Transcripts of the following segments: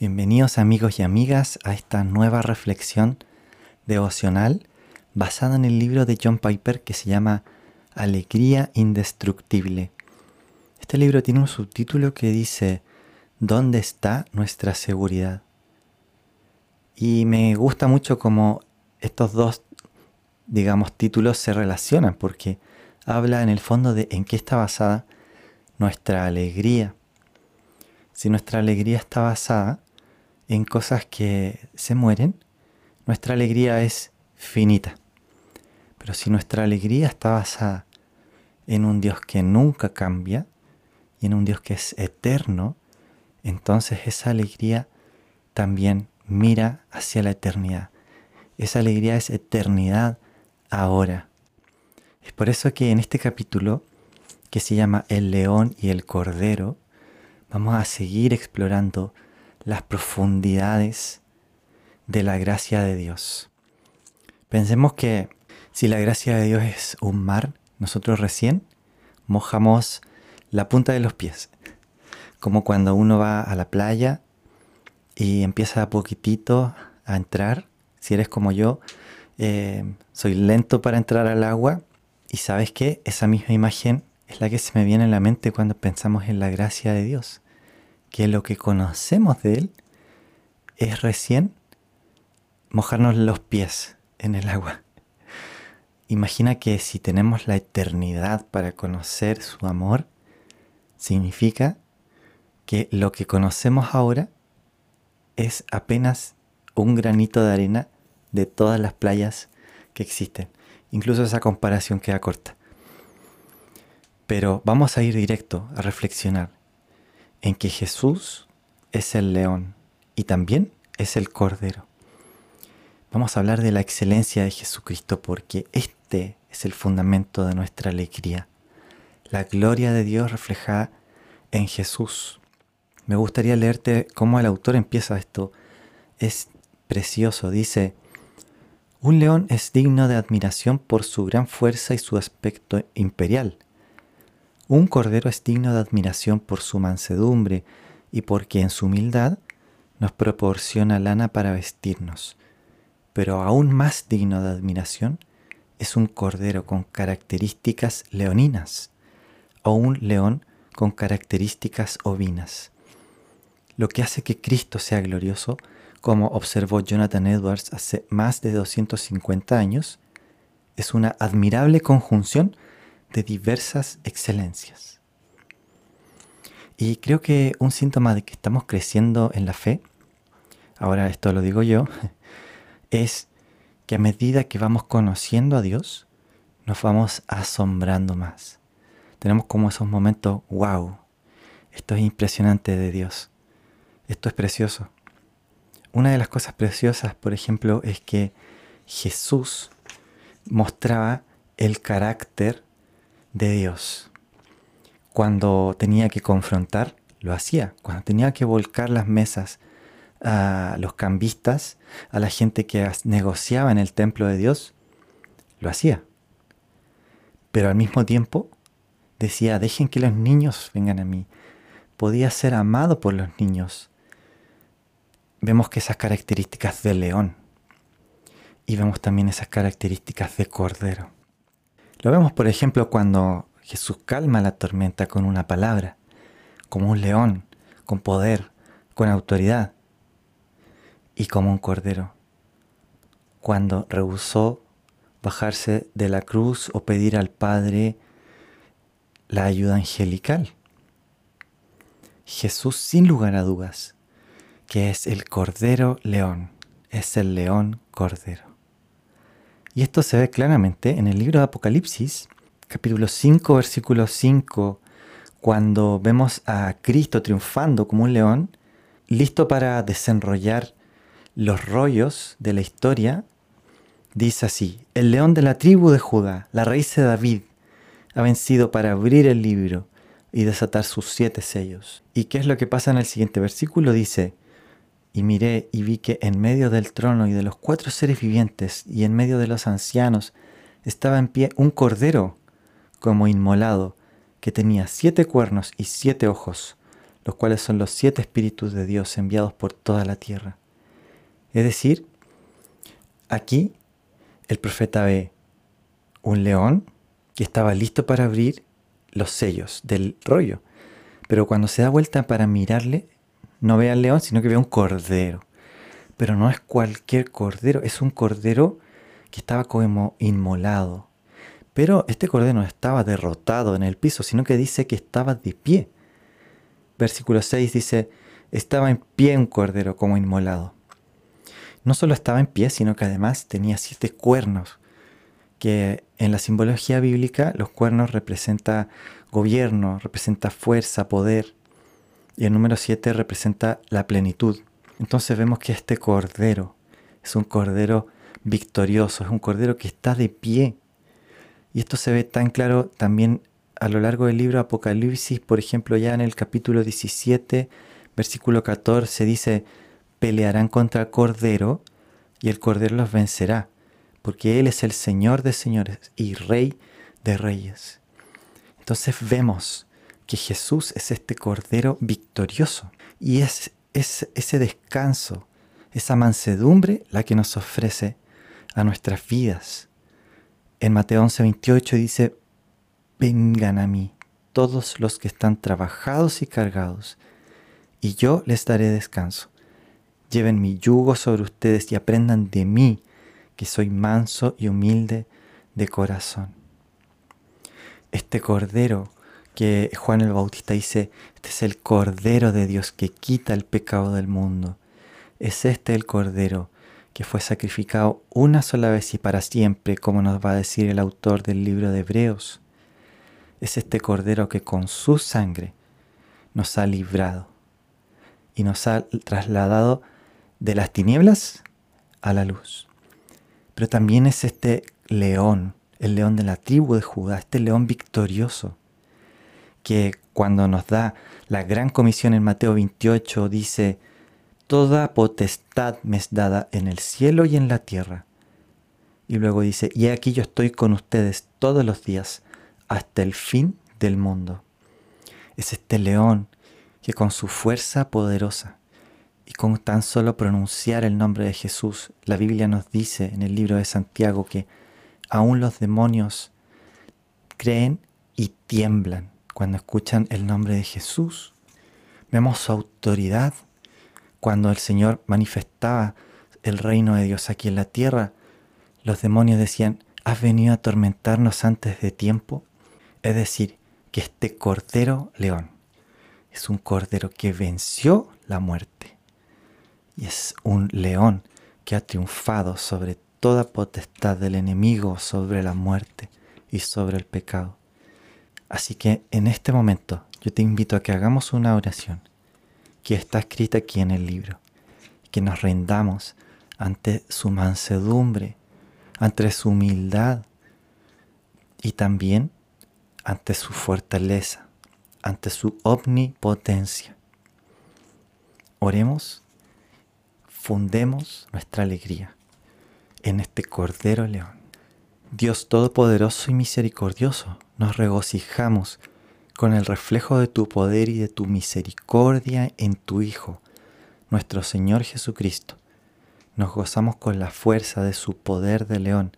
Bienvenidos amigos y amigas a esta nueva reflexión devocional basada en el libro de John Piper que se llama Alegría Indestructible. Este libro tiene un subtítulo que dice ¿Dónde está nuestra seguridad? Y me gusta mucho cómo estos dos, digamos, títulos se relacionan porque habla en el fondo de en qué está basada nuestra alegría. Si nuestra alegría está basada en cosas que se mueren, nuestra alegría es finita. Pero si nuestra alegría está basada en un Dios que nunca cambia y en un Dios que es eterno, entonces esa alegría también mira hacia la eternidad. Esa alegría es eternidad ahora. Es por eso que en este capítulo, que se llama El león y el cordero, vamos a seguir explorando las profundidades de la gracia de Dios. Pensemos que si la gracia de Dios es un mar, nosotros recién mojamos la punta de los pies. Como cuando uno va a la playa y empieza a poquitito a entrar. Si eres como yo, eh, soy lento para entrar al agua. Y sabes que esa misma imagen es la que se me viene en la mente cuando pensamos en la gracia de Dios que lo que conocemos de Él es recién mojarnos los pies en el agua. Imagina que si tenemos la eternidad para conocer su amor, significa que lo que conocemos ahora es apenas un granito de arena de todas las playas que existen. Incluso esa comparación queda corta. Pero vamos a ir directo a reflexionar en que Jesús es el león y también es el cordero. Vamos a hablar de la excelencia de Jesucristo porque este es el fundamento de nuestra alegría. La gloria de Dios reflejada en Jesús. Me gustaría leerte cómo el autor empieza esto. Es precioso. Dice, un león es digno de admiración por su gran fuerza y su aspecto imperial un cordero es digno de admiración por su mansedumbre y porque en su humildad nos proporciona lana para vestirnos. Pero aún más digno de admiración es un cordero con características leoninas o un león con características ovinas. Lo que hace que Cristo sea glorioso, como observó Jonathan Edwards hace más de 250 años, es una admirable conjunción de diversas excelencias. Y creo que un síntoma de que estamos creciendo en la fe, ahora esto lo digo yo, es que a medida que vamos conociendo a Dios, nos vamos asombrando más. Tenemos como esos momentos, wow, esto es impresionante de Dios, esto es precioso. Una de las cosas preciosas, por ejemplo, es que Jesús mostraba el carácter de Dios. Cuando tenía que confrontar, lo hacía. Cuando tenía que volcar las mesas a los cambistas, a la gente que negociaba en el templo de Dios, lo hacía. Pero al mismo tiempo decía, dejen que los niños vengan a mí. Podía ser amado por los niños. Vemos que esas características de león y vemos también esas características de cordero. Lo vemos, por ejemplo, cuando Jesús calma la tormenta con una palabra, como un león, con poder, con autoridad, y como un cordero. Cuando rehusó bajarse de la cruz o pedir al Padre la ayuda angelical. Jesús, sin lugar a dudas, que es el Cordero León, es el León Cordero. Y esto se ve claramente en el libro de Apocalipsis, capítulo 5, versículo 5, cuando vemos a Cristo triunfando como un león, listo para desenrollar los rollos de la historia, dice así, el león de la tribu de Judá, la raíz de David, ha vencido para abrir el libro y desatar sus siete sellos. ¿Y qué es lo que pasa en el siguiente versículo? Dice, y miré y vi que en medio del trono y de los cuatro seres vivientes y en medio de los ancianos estaba en pie un cordero como inmolado, que tenía siete cuernos y siete ojos, los cuales son los siete espíritus de Dios enviados por toda la tierra. Es decir, aquí el profeta ve un león que estaba listo para abrir los sellos del rollo. Pero cuando se da vuelta para mirarle, no ve al león, sino que ve un cordero. Pero no es cualquier cordero, es un cordero que estaba como inmolado. Pero este cordero no estaba derrotado en el piso, sino que dice que estaba de pie. Versículo 6 dice, estaba en pie un cordero como inmolado. No solo estaba en pie, sino que además tenía siete cuernos, que en la simbología bíblica los cuernos representan gobierno, representa fuerza, poder, y el número siete representa la plenitud. Entonces vemos que este cordero es un cordero victorioso, es un cordero que está de pie. Y esto se ve tan claro también a lo largo del libro Apocalipsis, por ejemplo, ya en el capítulo 17, versículo 14, dice, pelearán contra el cordero y el cordero los vencerá, porque Él es el Señor de señores y Rey de reyes. Entonces vemos que Jesús es este cordero victorioso y es, es ese descanso, esa mansedumbre la que nos ofrece a nuestras vidas. En Mateo 11:28 dice, vengan a mí todos los que están trabajados y cargados, y yo les daré descanso. Lleven mi yugo sobre ustedes y aprendan de mí, que soy manso y humilde de corazón. Este cordero que Juan el Bautista dice, este es el cordero de Dios que quita el pecado del mundo. Es este el cordero que fue sacrificado una sola vez y para siempre, como nos va a decir el autor del libro de Hebreos. Es este cordero que con su sangre nos ha librado y nos ha trasladado de las tinieblas a la luz. Pero también es este león, el león de la tribu de Judá, este león victorioso, que cuando nos da la gran comisión en Mateo 28 dice, Toda potestad me es dada en el cielo y en la tierra. Y luego dice, y aquí yo estoy con ustedes todos los días hasta el fin del mundo. Es este león que con su fuerza poderosa y con tan solo pronunciar el nombre de Jesús, la Biblia nos dice en el libro de Santiago que aún los demonios creen y tiemblan cuando escuchan el nombre de Jesús. Vemos su autoridad cuando el Señor manifestaba el reino de Dios aquí en la tierra. Los demonios decían, ¿has venido a atormentarnos antes de tiempo? Es decir, que este cordero león es un cordero que venció la muerte y es un león que ha triunfado sobre toda potestad del enemigo, sobre la muerte y sobre el pecado. Así que en este momento yo te invito a que hagamos una oración que está escrita aquí en el libro, que nos rendamos ante su mansedumbre, ante su humildad y también ante su fortaleza, ante su omnipotencia. Oremos fundemos nuestra alegría en este Cordero León. Dios Todopoderoso y Misericordioso, nos regocijamos con el reflejo de tu poder y de tu misericordia en tu Hijo, nuestro Señor Jesucristo. Nos gozamos con la fuerza de su poder de león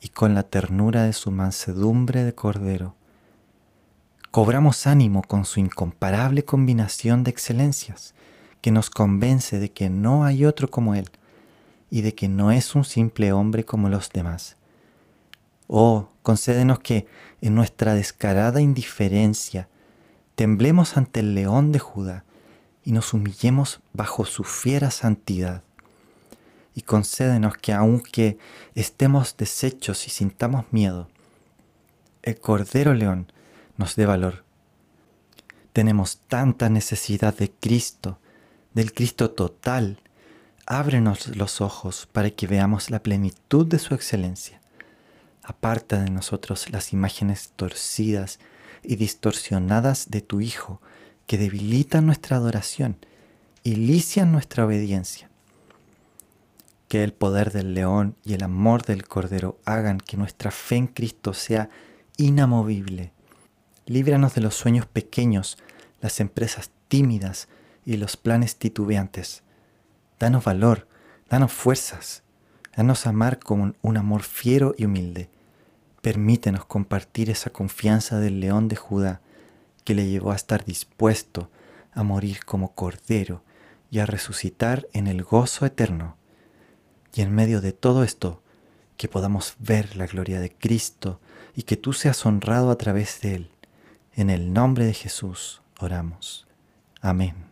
y con la ternura de su mansedumbre de cordero. Cobramos ánimo con su incomparable combinación de excelencias que nos convence de que no hay otro como Él y de que no es un simple hombre como los demás. Oh, concédenos que en nuestra descarada indiferencia temblemos ante el león de Judá y nos humillemos bajo su fiera santidad. Y concédenos que aunque estemos deshechos y sintamos miedo, el Cordero León nos dé valor. Tenemos tanta necesidad de Cristo, del Cristo total, ábrenos los ojos para que veamos la plenitud de su excelencia. Aparta de nosotros las imágenes torcidas y distorsionadas de tu Hijo, que debilitan nuestra adoración y lician nuestra obediencia. Que el poder del león y el amor del cordero hagan que nuestra fe en Cristo sea inamovible. Líbranos de los sueños pequeños, las empresas tímidas y los planes titubeantes. Danos valor, danos fuerzas, danos amar con un amor fiero y humilde. Permítenos compartir esa confianza del león de Judá que le llevó a estar dispuesto a morir como cordero y a resucitar en el gozo eterno. Y en medio de todo esto, que podamos ver la gloria de Cristo y que tú seas honrado a través de Él. En el nombre de Jesús oramos. Amén.